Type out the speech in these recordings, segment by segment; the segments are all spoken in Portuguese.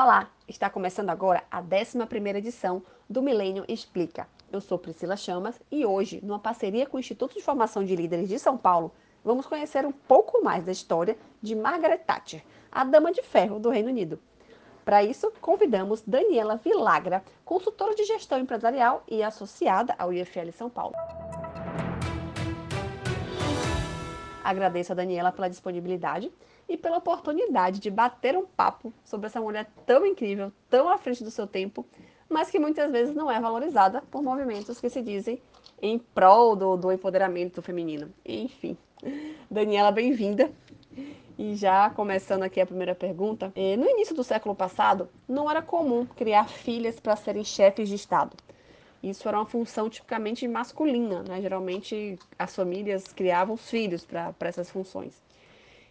Olá, está começando agora a 11ª edição do Milênio Explica. Eu sou Priscila Chamas e hoje, numa parceria com o Instituto de Formação de Líderes de São Paulo, vamos conhecer um pouco mais da história de Margaret Thatcher, a dama de ferro do Reino Unido. Para isso, convidamos Daniela Vilagra, consultora de gestão empresarial e associada ao IFL São Paulo. Agradeço a Daniela pela disponibilidade e pela oportunidade de bater um papo sobre essa mulher tão incrível, tão à frente do seu tempo, mas que muitas vezes não é valorizada por movimentos que se dizem em prol do, do empoderamento feminino. Enfim, Daniela, bem-vinda. E já começando aqui a primeira pergunta, eh, no início do século passado, não era comum criar filhas para serem chefes de Estado. Isso era uma função tipicamente masculina, né? Geralmente as famílias criavam os filhos para essas funções.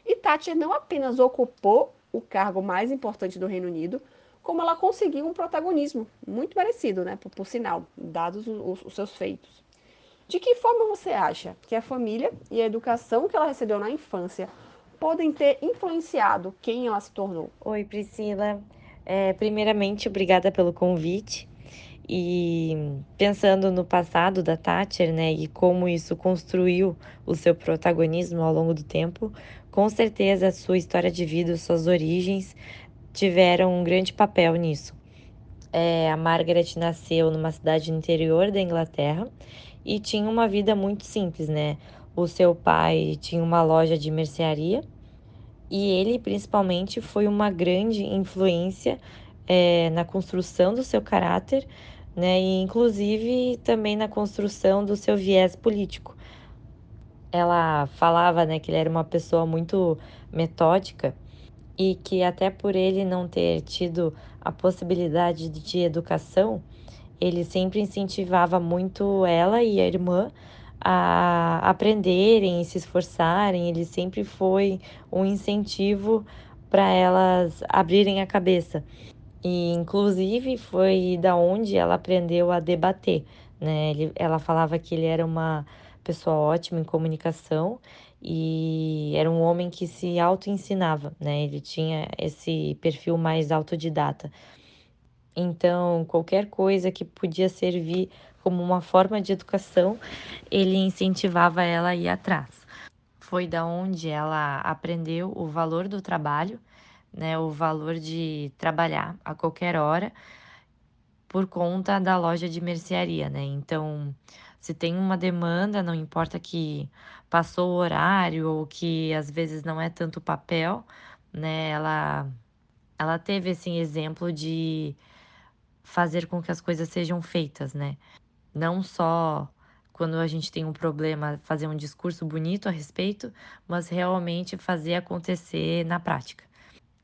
E Thatcher não apenas ocupou o cargo mais importante do Reino Unido, como ela conseguiu um protagonismo muito merecido, né? Por, por sinal, dados os, os seus feitos. De que forma você acha que a família e a educação que ela recebeu na infância podem ter influenciado quem ela se tornou? Oi, Priscila. É, primeiramente, obrigada pelo convite. E pensando no passado da Thatcher, né, e como isso construiu o seu protagonismo ao longo do tempo, com certeza a sua história de vida, suas origens tiveram um grande papel nisso. É, a Margaret nasceu numa cidade interior da Inglaterra e tinha uma vida muito simples, né? O seu pai tinha uma loja de mercearia e ele, principalmente, foi uma grande influência é, na construção do seu caráter né? E inclusive também na construção do seu viés político. Ela falava, né, que ele era uma pessoa muito metódica e que até por ele não ter tido a possibilidade de educação, ele sempre incentivava muito ela e a irmã a aprenderem e se esforçarem. Ele sempre foi um incentivo para elas abrirem a cabeça. E, inclusive, foi da onde ela aprendeu a debater, né? Ele, ela falava que ele era uma pessoa ótima em comunicação e era um homem que se auto-ensinava, né? Ele tinha esse perfil mais autodidata. Então, qualquer coisa que podia servir como uma forma de educação, ele incentivava ela a ir atrás. Foi da onde ela aprendeu o valor do trabalho né, o valor de trabalhar a qualquer hora por conta da loja de mercearia, né? Então, se tem uma demanda, não importa que passou o horário ou que às vezes não é tanto papel, né? Ela ela teve esse exemplo de fazer com que as coisas sejam feitas, né? Não só quando a gente tem um problema, fazer um discurso bonito a respeito, mas realmente fazer acontecer na prática.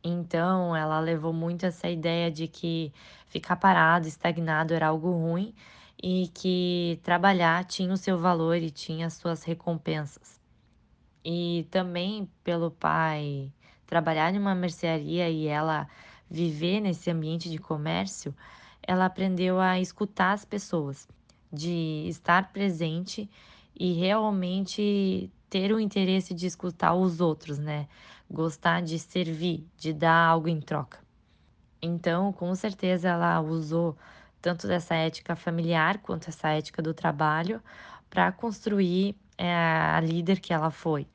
Então, ela levou muito essa ideia de que ficar parado, estagnado era algo ruim e que trabalhar tinha o seu valor e tinha as suas recompensas. E também pelo pai trabalhar em uma mercearia e ela viver nesse ambiente de comércio, ela aprendeu a escutar as pessoas, de estar presente e realmente ter o interesse de escutar os outros, né? Gostar de servir, de dar algo em troca. Então, com certeza, ela usou tanto dessa ética familiar quanto essa ética do trabalho para construir é, a líder que ela foi,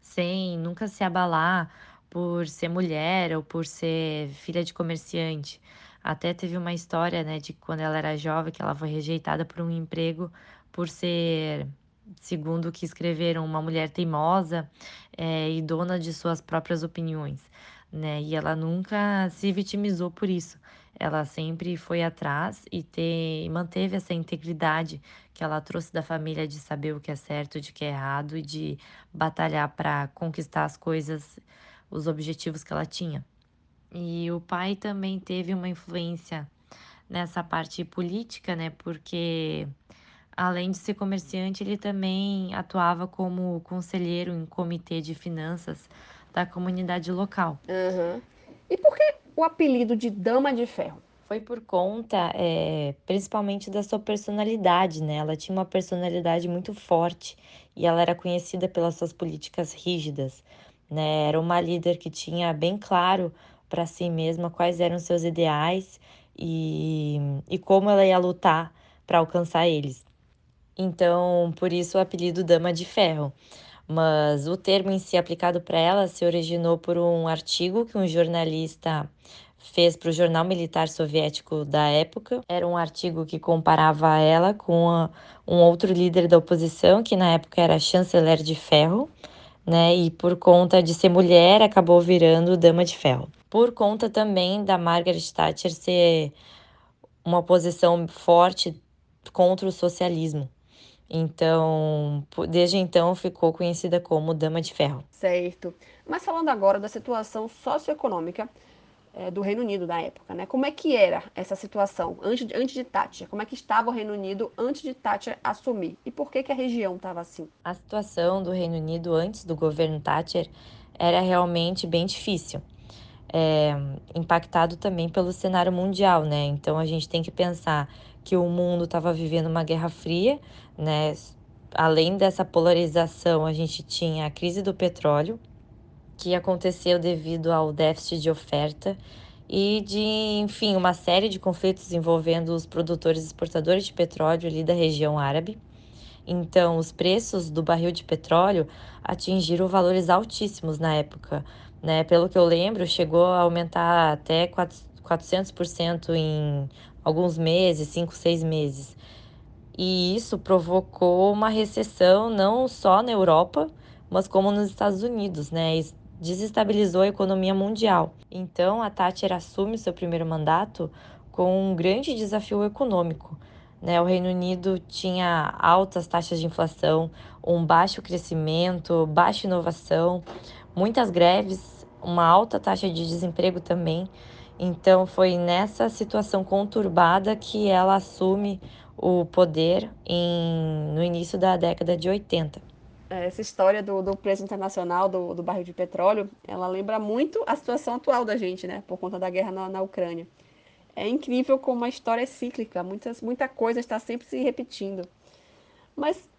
sem nunca se abalar por ser mulher ou por ser filha de comerciante. Até teve uma história, né, de quando ela era jovem, que ela foi rejeitada por um emprego por ser segundo o que escreveram, uma mulher teimosa é, e dona de suas próprias opiniões, né? E ela nunca se vitimizou por isso. Ela sempre foi atrás e ter, manteve essa integridade que ela trouxe da família de saber o que é certo, de que é errado e de batalhar para conquistar as coisas, os objetivos que ela tinha. E o pai também teve uma influência nessa parte política, né? Porque Além de ser comerciante, ele também atuava como conselheiro em comitê de finanças da comunidade local. Uhum. E por que o apelido de Dama de Ferro? Foi por conta, é, principalmente da sua personalidade, né? Ela tinha uma personalidade muito forte e ela era conhecida pelas suas políticas rígidas, né? Era uma líder que tinha bem claro para si mesma quais eram seus ideais e, e como ela ia lutar para alcançar eles. Então, por isso o apelido Dama de Ferro. Mas o termo em si aplicado para ela se originou por um artigo que um jornalista fez para o jornal militar soviético da época. Era um artigo que comparava ela com a, um outro líder da oposição, que na época era chanceler de ferro, né? E por conta de ser mulher, acabou virando dama de ferro. Por conta também da Margaret Thatcher ser uma posição forte contra o socialismo. Então, desde então ficou conhecida como Dama de Ferro. Certo. Mas falando agora da situação socioeconômica é, do Reino Unido da época, né? Como é que era essa situação antes de, antes de Thatcher? Como é que estava o Reino Unido antes de Thatcher assumir? E por que, que a região estava assim? A situação do Reino Unido antes do governo Thatcher era realmente bem difícil. É, impactado também pelo cenário mundial, né? Então a gente tem que pensar que o mundo estava vivendo uma guerra fria, né? Além dessa polarização, a gente tinha a crise do petróleo, que aconteceu devido ao déficit de oferta e de, enfim, uma série de conflitos envolvendo os produtores e exportadores de petróleo ali da região árabe. Então, os preços do barril de petróleo atingiram valores altíssimos na época. Né? Pelo que eu lembro, chegou a aumentar até 400% em alguns meses, cinco, seis meses. E isso provocou uma recessão não só na Europa, mas como nos Estados Unidos, né? Desestabilizou a economia mundial. Então, a Thatcher assume seu primeiro mandato com um grande desafio econômico. Né? O Reino Unido tinha altas taxas de inflação, um baixo crescimento, baixa inovação, muitas greves, uma alta taxa de desemprego também. Então foi nessa situação conturbada que ela assume o poder em, no início da década de 80. É, essa história do, do preço internacional do, do barril de petróleo, ela lembra muito a situação atual da gente, né? Por conta da guerra na, na Ucrânia. É incrível como a história é cíclica, muitas, muita coisa está sempre se repetindo. Mas,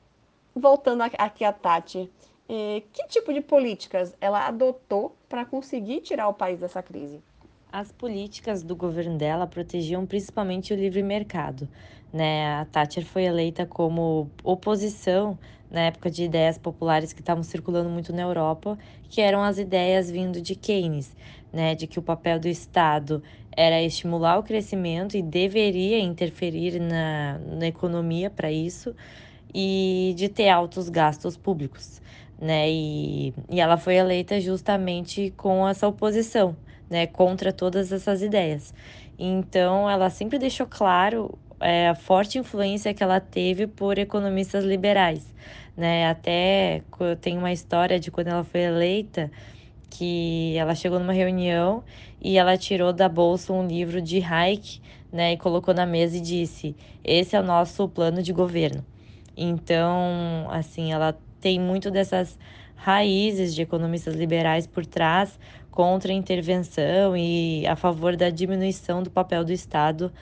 voltando aqui a Tati, é, que tipo de políticas ela adotou para conseguir tirar o país dessa crise? As políticas do governo dela protegiam principalmente o livre mercado. Né? A Thatcher foi eleita como oposição na época de ideias populares que estavam circulando muito na Europa, que eram as ideias vindo de Keynes, né? de que o papel do Estado era estimular o crescimento e deveria interferir na, na economia para isso, e de ter altos gastos públicos. Né? E, e ela foi eleita justamente com essa oposição né, contra todas essas ideias. Então, ela sempre deixou claro é, a forte influência que ela teve por economistas liberais. Né? Até tem uma história de quando ela foi eleita, que ela chegou numa reunião e ela tirou da bolsa um livro de Hayek, né, e colocou na mesa e disse: "Esse é o nosso plano de governo". Então, assim, ela tem muito dessas raízes de economistas liberais por trás, contra a intervenção e a favor da diminuição do papel do Estado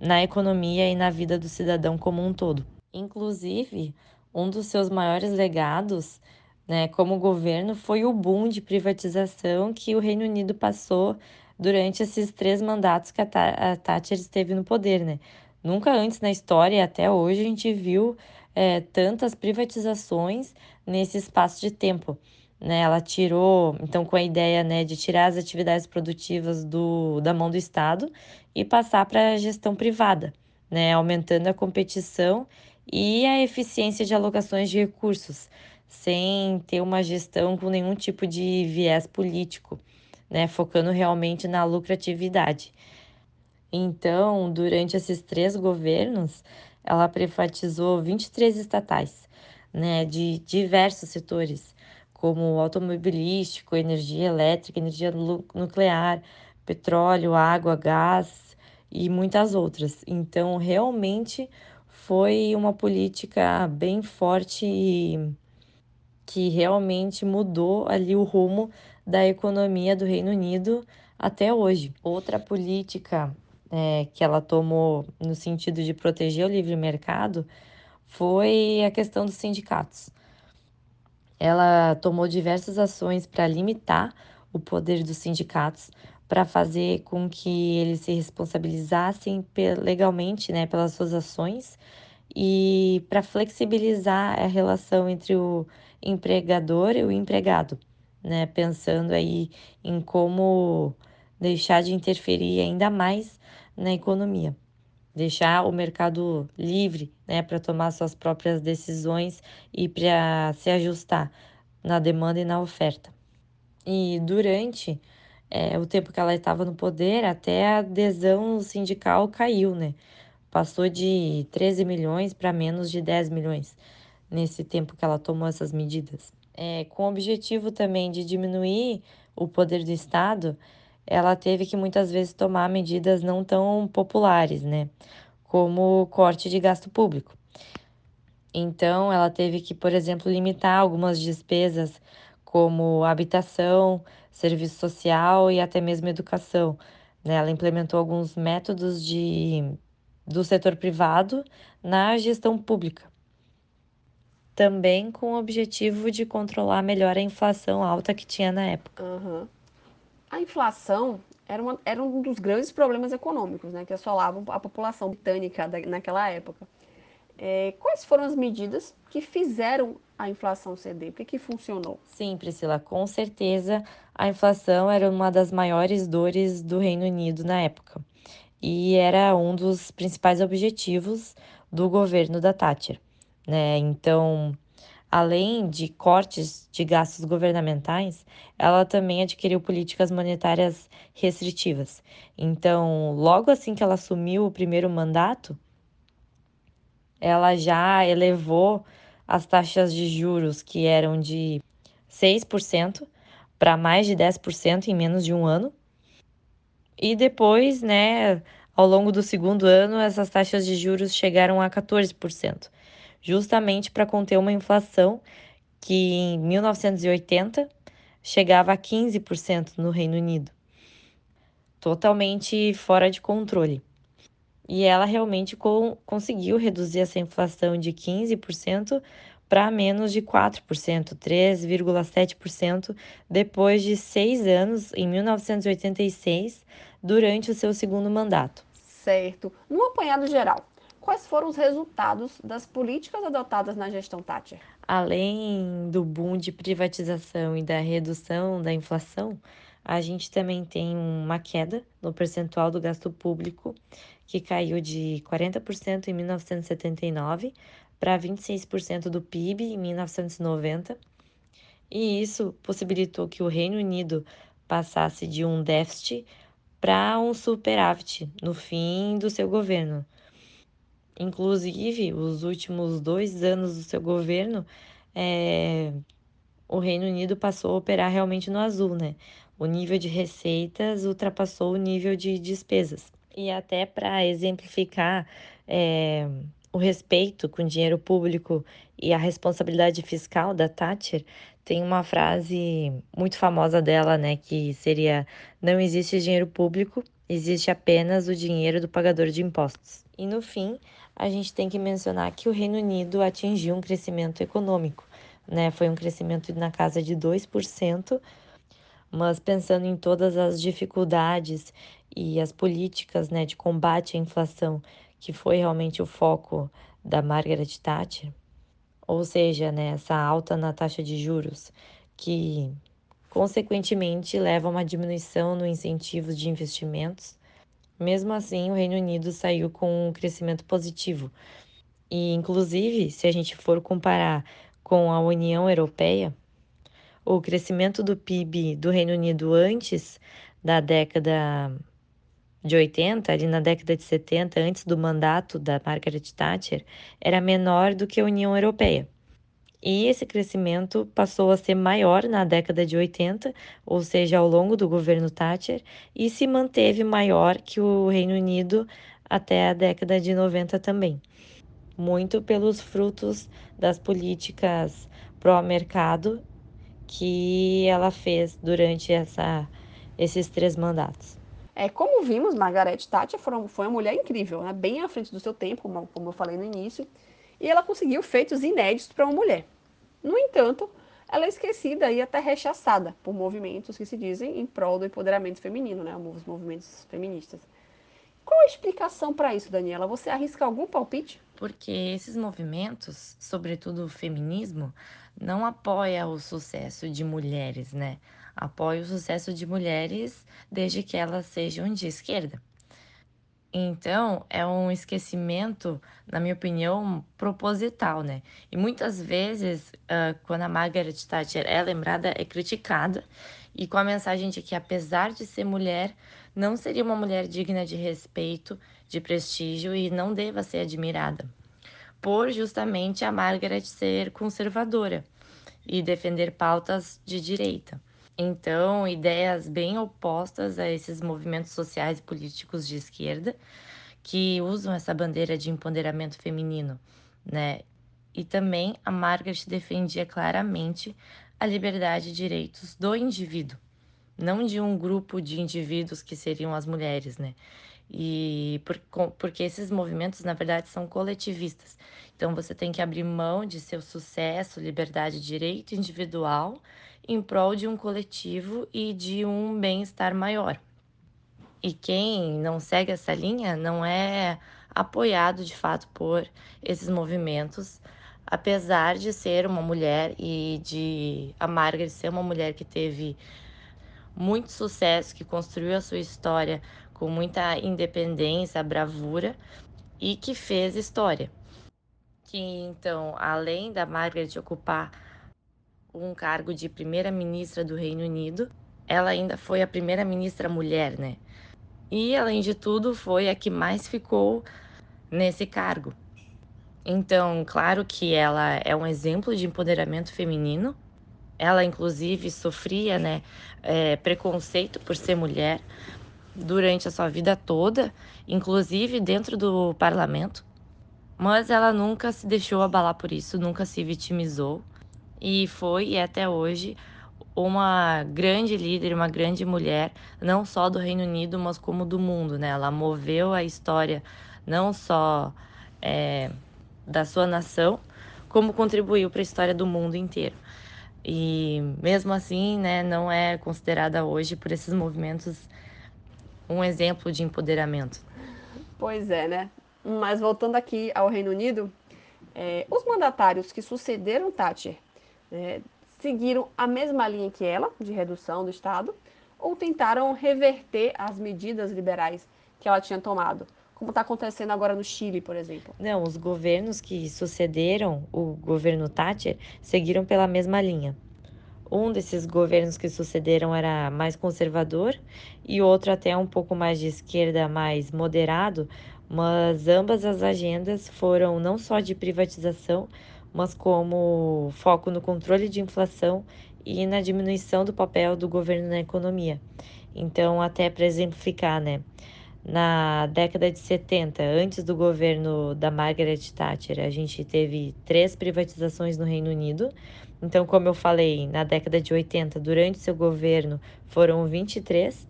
na economia e na vida do cidadão como um todo. Inclusive, um dos seus maiores legados né, como governo foi o boom de privatização que o Reino Unido passou durante esses três mandatos que a, Thatcher esteve no poder. Né? Nunca antes na história, até hoje, a gente viu é, tantas privatizações nesse espaço de tempo né? Ela tirou, então, com a ideia né, de tirar as atividades produtivas do, da mão do Estado e passar para a gestão privada, né? Aumentando a competição e a eficiência de alocações de recursos, sem ter uma gestão com nenhum tipo de viés político, né? Focando realmente na lucratividade. Então, durante esses três governos, ela privatizou 23 estatais, né, de diversos setores como automobilístico, energia elétrica, energia nuclear, petróleo, água, gás e muitas outras. Então, realmente foi uma política bem forte e que realmente mudou ali o rumo da economia do Reino Unido até hoje. Outra política é, que ela tomou no sentido de proteger o livre mercado foi a questão dos sindicatos. Ela tomou diversas ações para limitar o poder dos sindicatos, para fazer com que eles se responsabilizassem legalmente né, pelas suas ações e para flexibilizar a relação entre o empregador e o empregado, né, pensando aí em como deixar de interferir ainda mais na economia, deixar o mercado livre, né, para tomar suas próprias decisões e para se ajustar na demanda e na oferta. E durante é, o tempo que ela estava no poder, até a adesão sindical caiu, né? Passou de 13 milhões para menos de 10 milhões nesse tempo que ela tomou essas medidas. É, com o objetivo também de diminuir o poder do Estado, ela teve que muitas vezes tomar medidas não tão populares, né? Como corte de gasto público. Então, ela teve que, por exemplo, limitar algumas despesas como habitação, serviço social e até mesmo educação. Né? Ela implementou alguns métodos de, do setor privado na gestão pública. Também com o objetivo de controlar melhor a inflação alta que tinha na época. Uhum. A inflação era, uma, era um dos grandes problemas econômicos né, que assolavam a população britânica naquela época. É, quais foram as medidas que fizeram a inflação ceder? O que, que funcionou? Sim, Priscila, com certeza a inflação era uma das maiores dores do Reino Unido na época e era um dos principais objetivos do governo da Thatcher. Né? Então, além de cortes de gastos governamentais, ela também adquiriu políticas monetárias restritivas. Então, logo assim que ela assumiu o primeiro mandato, ela já elevou as taxas de juros que eram de 6% para mais de 10% em menos de um ano. E depois, né, ao longo do segundo ano, essas taxas de juros chegaram a 14%, justamente para conter uma inflação que em 1980 chegava a 15% no Reino Unido. Totalmente fora de controle. E ela realmente com, conseguiu reduzir essa inflação de 15% para menos de 4%, 3,7%, depois de seis anos, em 1986, durante o seu segundo mandato. Certo. No apanhado geral, quais foram os resultados das políticas adotadas na gestão Thatcher? Além do boom de privatização e da redução da inflação, a gente também tem uma queda no percentual do gasto público que caiu de 40% em 1979 para 26% do PIB em 1990. E isso possibilitou que o Reino Unido passasse de um déficit para um superávit no fim do seu governo. Inclusive, os últimos dois anos do seu governo, é, o Reino Unido passou a operar realmente no azul, né? O nível de receitas ultrapassou o nível de despesas e até para exemplificar é, o respeito com o dinheiro público e a responsabilidade fiscal da Thatcher, tem uma frase muito famosa dela, né, que seria: não existe dinheiro público, existe apenas o dinheiro do pagador de impostos. E no fim, a gente tem que mencionar que o Reino Unido atingiu um crescimento econômico, né? Foi um crescimento na casa de 2%, mas pensando em todas as dificuldades e as políticas né, de combate à inflação, que foi realmente o foco da Margaret Thatcher, ou seja, né, essa alta na taxa de juros, que consequentemente leva a uma diminuição no incentivo de investimentos. Mesmo assim, o Reino Unido saiu com um crescimento positivo. E, inclusive, se a gente for comparar com a União Europeia, o crescimento do PIB do Reino Unido antes da década de 80, ali na década de 70, antes do mandato da Margaret Thatcher, era menor do que a União Europeia. E esse crescimento passou a ser maior na década de 80, ou seja, ao longo do governo Thatcher, e se manteve maior que o Reino Unido até a década de 90 também. Muito pelos frutos das políticas pró-mercado que ela fez durante essa, esses três mandatos. É, como vimos, Margaret Thatcher foi uma mulher incrível, né? bem à frente do seu tempo, como, eu falei no início, e ela conseguiu feitos inéditos para uma mulher. No entanto, ela é esquecida e até rechaçada por movimentos que se dizem em prol do empoderamento feminino, né? Os movimentos feministas. Qual a explicação para isso, Daniela? Você arrisca algum palpite? Porque esses movimentos, sobretudo o feminismo, não apoia o sucesso de mulheres, né? Apoia o sucesso de mulheres desde que elas sejam de esquerda. Então, é um esquecimento, na minha opinião, proposital, né? E muitas vezes, uh, quando a Margaret Thatcher é lembrada, é criticada, e com a mensagem de que, apesar de ser mulher, não seria uma mulher digna de respeito, de prestígio e não deva ser admirada, por justamente a Margaret ser conservadora e defender pautas de direita. Então, ideias bem opostas a esses movimentos sociais e políticos de esquerda que usam essa bandeira de empoderamento feminino, né? E também a Margaret defendia claramente a liberdade e direitos do indivíduo, não de um grupo de indivíduos que seriam as mulheres, né? E por, porque esses movimentos, na verdade, são coletivistas. Então, você tem que abrir mão de seu sucesso, liberdade direito individual em prol de um coletivo e de um bem-estar maior. E quem não segue essa linha não é apoiado de fato por esses movimentos, apesar de ser uma mulher e de a Margaret ser uma mulher que teve muito sucesso, que construiu a sua história com muita independência, bravura e que fez história. Que então, além da Margaret ocupar um cargo de primeira-ministra do Reino Unido. Ela ainda foi a primeira-ministra mulher, né? E, além de tudo, foi a que mais ficou nesse cargo. Então, claro que ela é um exemplo de empoderamento feminino. Ela, inclusive, sofria né, é, preconceito por ser mulher durante a sua vida toda, inclusive dentro do parlamento. Mas ela nunca se deixou abalar por isso, nunca se vitimizou e foi e é até hoje uma grande líder, uma grande mulher, não só do Reino Unido, mas como do mundo, né? Ela moveu a história não só é, da sua nação, como contribuiu para a história do mundo inteiro. E mesmo assim, né, não é considerada hoje por esses movimentos um exemplo de empoderamento. Pois é, né? Mas voltando aqui ao Reino Unido, é, os mandatários que sucederam Thatcher é, seguiram a mesma linha que ela, de redução do Estado, ou tentaram reverter as medidas liberais que ela tinha tomado, como está acontecendo agora no Chile, por exemplo? Não, os governos que sucederam o governo Thatcher seguiram pela mesma linha. Um desses governos que sucederam era mais conservador e outro até um pouco mais de esquerda, mais moderado, mas ambas as agendas foram não só de privatização, mas como foco no controle de inflação e na diminuição do papel do governo na economia. Então, até para exemplificar, né? Na década de 70, antes do governo da Margaret Thatcher, a gente teve três privatizações no Reino Unido. Então, como eu falei, na década de 80, durante seu governo, foram 23.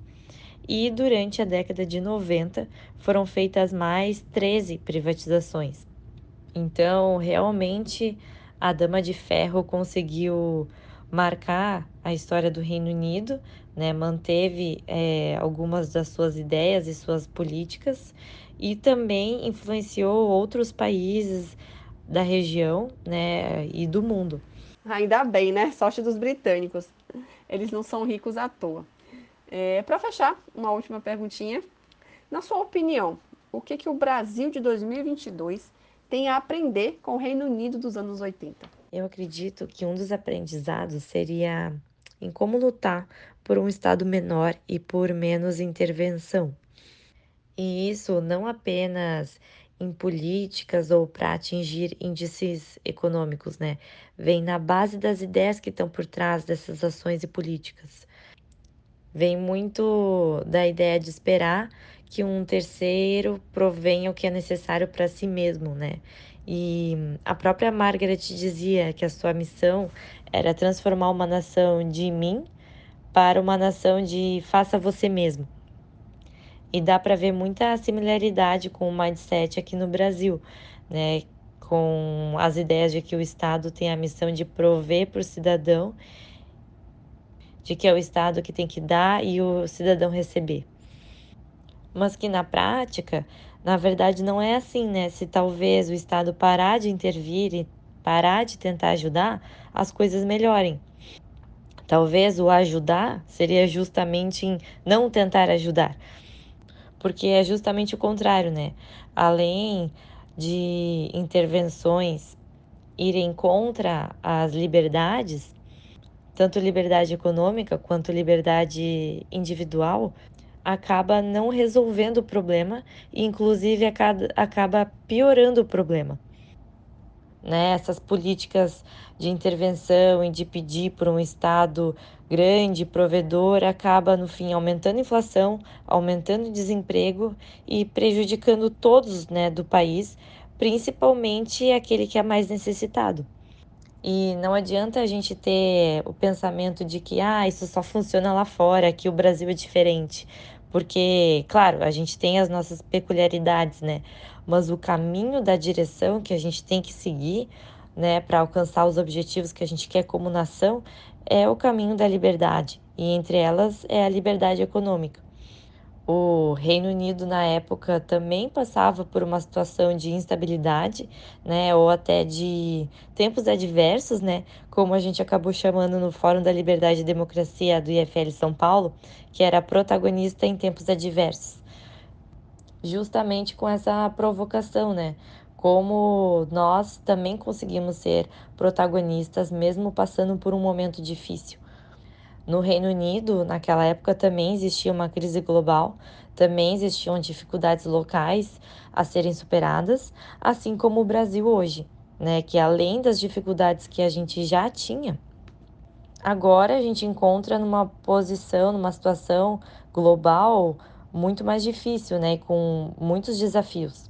E durante a década de 90, foram feitas mais 13 privatizações. Então, realmente, a Dama de Ferro conseguiu marcar a história do Reino Unido, né? manteve é, algumas das suas ideias e suas políticas e também influenciou outros países da região né? e do mundo. Ainda bem, né? Sorte dos britânicos. Eles não são ricos à toa. É, Para fechar, uma última perguntinha. Na sua opinião, o que, que o Brasil de 2022 tem a aprender com o Reino Unido dos anos 80? Eu acredito que um dos aprendizados seria em como lutar por um Estado menor e por menos intervenção. E isso não apenas em políticas ou para atingir índices econômicos, né? Vem na base das ideias que estão por trás dessas ações e políticas. Vem muito da ideia de esperar que um terceiro provenha o que é necessário para si mesmo, né? E a própria Margaret dizia que a sua missão era transformar uma nação de mim para uma nação de faça você mesmo. E dá para ver muita similaridade com o mindset aqui no Brasil, né? com as ideias de que o Estado tem a missão de prover para o cidadão, de que é o Estado que tem que dar e o cidadão receber. Mas que na prática, na verdade, não é assim, né? Se talvez o Estado parar de intervir e parar de tentar ajudar, as coisas melhorem. Talvez o ajudar seria justamente em não tentar ajudar, porque é justamente o contrário, né? Além de intervenções irem contra as liberdades, tanto liberdade econômica quanto liberdade individual, acaba não resolvendo o problema e, inclusive, acaba piorando o problema né? Essas políticas de intervenção e de pedir por um Estado grande, provedor, acaba no fim aumentando a inflação, aumentando o desemprego e prejudicando todos né, do país, principalmente aquele que é mais necessitado. E não adianta a gente ter o pensamento de que ah, isso só funciona lá fora, que o Brasil é diferente. Porque, claro, a gente tem as nossas peculiaridades, né? Mas o caminho da direção que a gente tem que seguir, né, para alcançar os objetivos que a gente quer como nação, é o caminho da liberdade. E entre elas é a liberdade econômica. O Reino Unido, na época, também passava por uma situação de instabilidade, né, ou até de tempos adversos, né, como a gente acabou chamando no Fórum da Liberdade e Democracia do IFL São Paulo, que era protagonista em tempos adversos. Justamente com essa provocação, né? Como nós também conseguimos ser protagonistas, mesmo passando por um momento difícil. No Reino Unido, naquela época, também existia uma crise global, também existiam dificuldades locais a serem superadas, assim como o Brasil hoje, né? Que além das dificuldades que a gente já tinha, agora a gente encontra numa posição, numa situação global muito mais difícil, né? Com muitos desafios.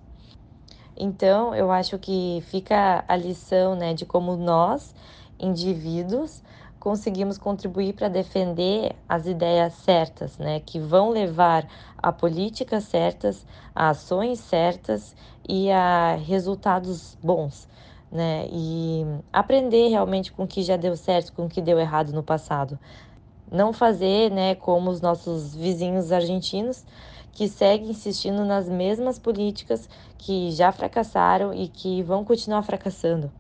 Então, eu acho que fica a lição, né, de como nós, indivíduos, conseguimos contribuir para defender as ideias certas, né, que vão levar a políticas certas, a ações certas e a resultados bons, né, e aprender realmente com o que já deu certo, com o que deu errado no passado. Não fazer, né, como os nossos vizinhos argentinos, que seguem insistindo nas mesmas políticas que já fracassaram e que vão continuar fracassando.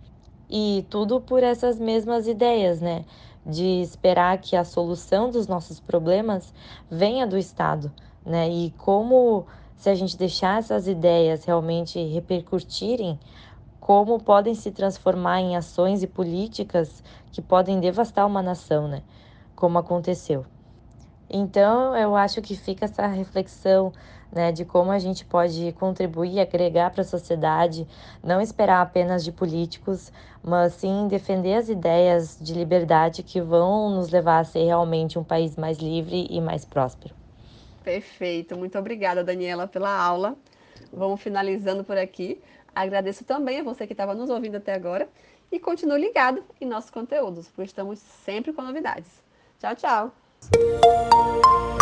E tudo por essas mesmas ideias, né? De esperar que a solução dos nossos problemas venha do Estado, né? E como, se a gente deixar essas ideias realmente repercutirem, como podem se transformar em ações e políticas que podem devastar uma nação, né? Como aconteceu. Então, eu acho que fica essa reflexão né, de como a gente pode contribuir, agregar para a sociedade, não esperar apenas de políticos, mas sim defender as ideias de liberdade que vão nos levar a ser realmente um país mais livre e mais próspero. Perfeito, muito obrigada, Daniela, pela aula. Vamos finalizando por aqui. Agradeço também a você que estava nos ouvindo até agora e continue ligado em nossos conteúdos, porque estamos sempre com novidades. Tchau, tchau! Música